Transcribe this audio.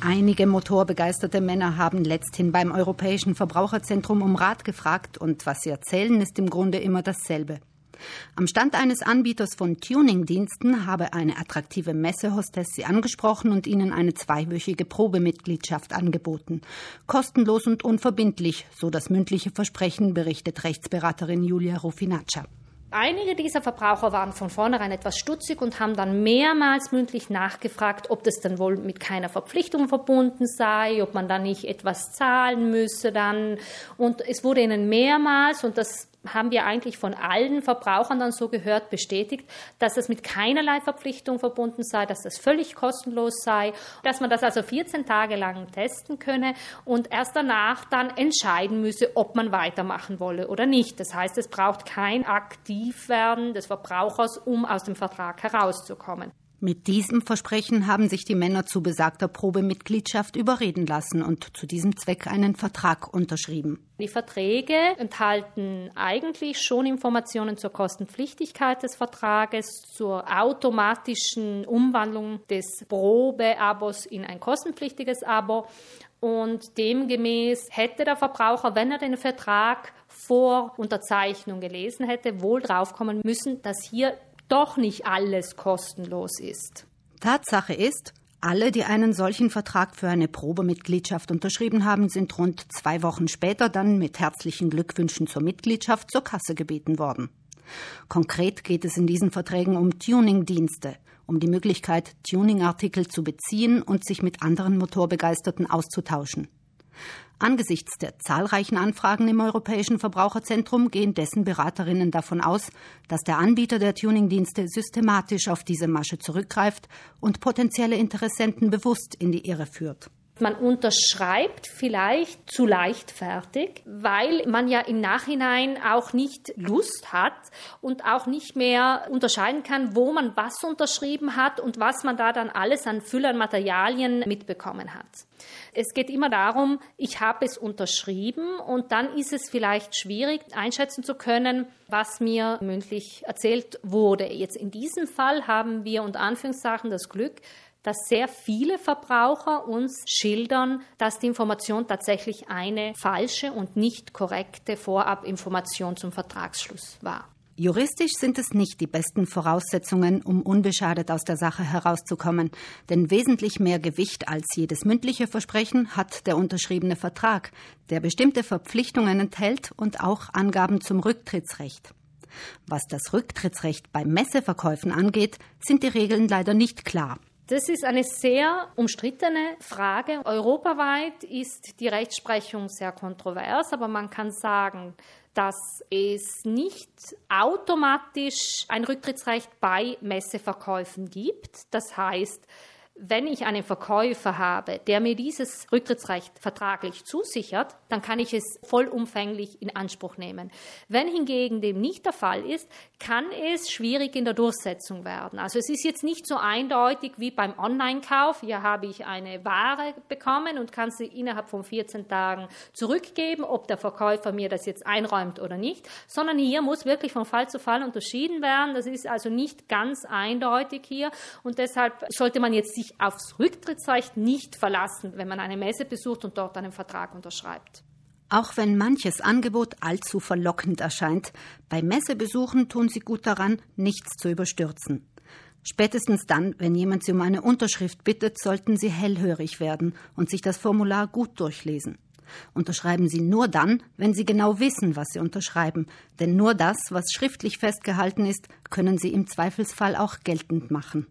Einige motorbegeisterte Männer haben letzthin beim Europäischen Verbraucherzentrum um Rat gefragt und was sie erzählen, ist im Grunde immer dasselbe. Am Stand eines Anbieters von Tuningdiensten habe eine attraktive Messehostess sie angesprochen und ihnen eine zweiwöchige Probemitgliedschaft angeboten. Kostenlos und unverbindlich, so das mündliche Versprechen, berichtet Rechtsberaterin Julia Rufinaccia. Einige dieser Verbraucher waren von vornherein etwas stutzig und haben dann mehrmals mündlich nachgefragt, ob das dann wohl mit keiner Verpflichtung verbunden sei, ob man da nicht etwas zahlen müsse dann. Und es wurde ihnen mehrmals, und das haben wir eigentlich von allen Verbrauchern dann so gehört, bestätigt, dass es mit keinerlei Verpflichtung verbunden sei, dass das völlig kostenlos sei, dass man das also 14 Tage lang testen könne und erst danach dann entscheiden müsse, ob man weitermachen wolle oder nicht. Das heißt, es braucht kein Aktivwerden des Verbrauchers, um aus dem Vertrag herauszukommen. Mit diesem Versprechen haben sich die Männer zu besagter Probemitgliedschaft überreden lassen und zu diesem Zweck einen Vertrag unterschrieben. Die Verträge enthalten eigentlich schon Informationen zur Kostenpflichtigkeit des Vertrages, zur automatischen Umwandlung des Probeabos in ein kostenpflichtiges Abo. Und demgemäß hätte der Verbraucher, wenn er den Vertrag vor Unterzeichnung gelesen hätte, wohl draufkommen müssen, dass hier doch nicht alles kostenlos ist. Tatsache ist, alle, die einen solchen Vertrag für eine Probemitgliedschaft unterschrieben haben, sind rund zwei Wochen später dann mit herzlichen Glückwünschen zur Mitgliedschaft zur Kasse gebeten worden. Konkret geht es in diesen Verträgen um Tuningdienste, um die Möglichkeit, Tuningartikel zu beziehen und sich mit anderen Motorbegeisterten auszutauschen. Angesichts der zahlreichen Anfragen im Europäischen Verbraucherzentrum gehen dessen Beraterinnen davon aus, dass der Anbieter der Tuningdienste systematisch auf diese Masche zurückgreift und potenzielle Interessenten bewusst in die Irre führt. Man unterschreibt vielleicht zu leichtfertig, weil man ja im Nachhinein auch nicht Lust hat und auch nicht mehr unterscheiden kann, wo man was unterschrieben hat und was man da dann alles an Füllern Materialien mitbekommen hat. Es geht immer darum, ich habe es unterschrieben und dann ist es vielleicht schwierig einschätzen zu können, was mir mündlich erzählt wurde. Jetzt in diesem Fall haben wir unter Anführungszeichen das Glück, dass sehr viele Verbraucher uns schildern, dass die Information tatsächlich eine falsche und nicht korrekte Vorabinformation zum Vertragsschluss war. Juristisch sind es nicht die besten Voraussetzungen, um unbeschadet aus der Sache herauszukommen, denn wesentlich mehr Gewicht als jedes mündliche Versprechen hat der unterschriebene Vertrag, der bestimmte Verpflichtungen enthält und auch Angaben zum Rücktrittsrecht. Was das Rücktrittsrecht bei Messeverkäufen angeht, sind die Regeln leider nicht klar. Das ist eine sehr umstrittene Frage. Europaweit ist die Rechtsprechung sehr kontrovers, aber man kann sagen, dass es nicht automatisch ein Rücktrittsrecht bei Messeverkäufen gibt. Das heißt, wenn ich einen Verkäufer habe, der mir dieses Rücktrittsrecht vertraglich zusichert, dann kann ich es vollumfänglich in Anspruch nehmen. Wenn hingegen dem nicht der Fall ist, kann es schwierig in der Durchsetzung werden. Also es ist jetzt nicht so eindeutig wie beim Online-Kauf. Hier habe ich eine Ware bekommen und kann sie innerhalb von 14 Tagen zurückgeben, ob der Verkäufer mir das jetzt einräumt oder nicht, sondern hier muss wirklich von Fall zu Fall unterschieden werden. Das ist also nicht ganz eindeutig hier und deshalb sollte man jetzt sich aufs Rücktrittsrecht nicht verlassen, wenn man eine Messe besucht und dort einen Vertrag unterschreibt. Auch wenn manches Angebot allzu verlockend erscheint, bei Messebesuchen tun Sie gut daran, nichts zu überstürzen. Spätestens dann, wenn jemand Sie um eine Unterschrift bittet, sollten Sie hellhörig werden und sich das Formular gut durchlesen. Unterschreiben Sie nur dann, wenn Sie genau wissen, was Sie unterschreiben, denn nur das, was schriftlich festgehalten ist, können Sie im Zweifelsfall auch geltend machen.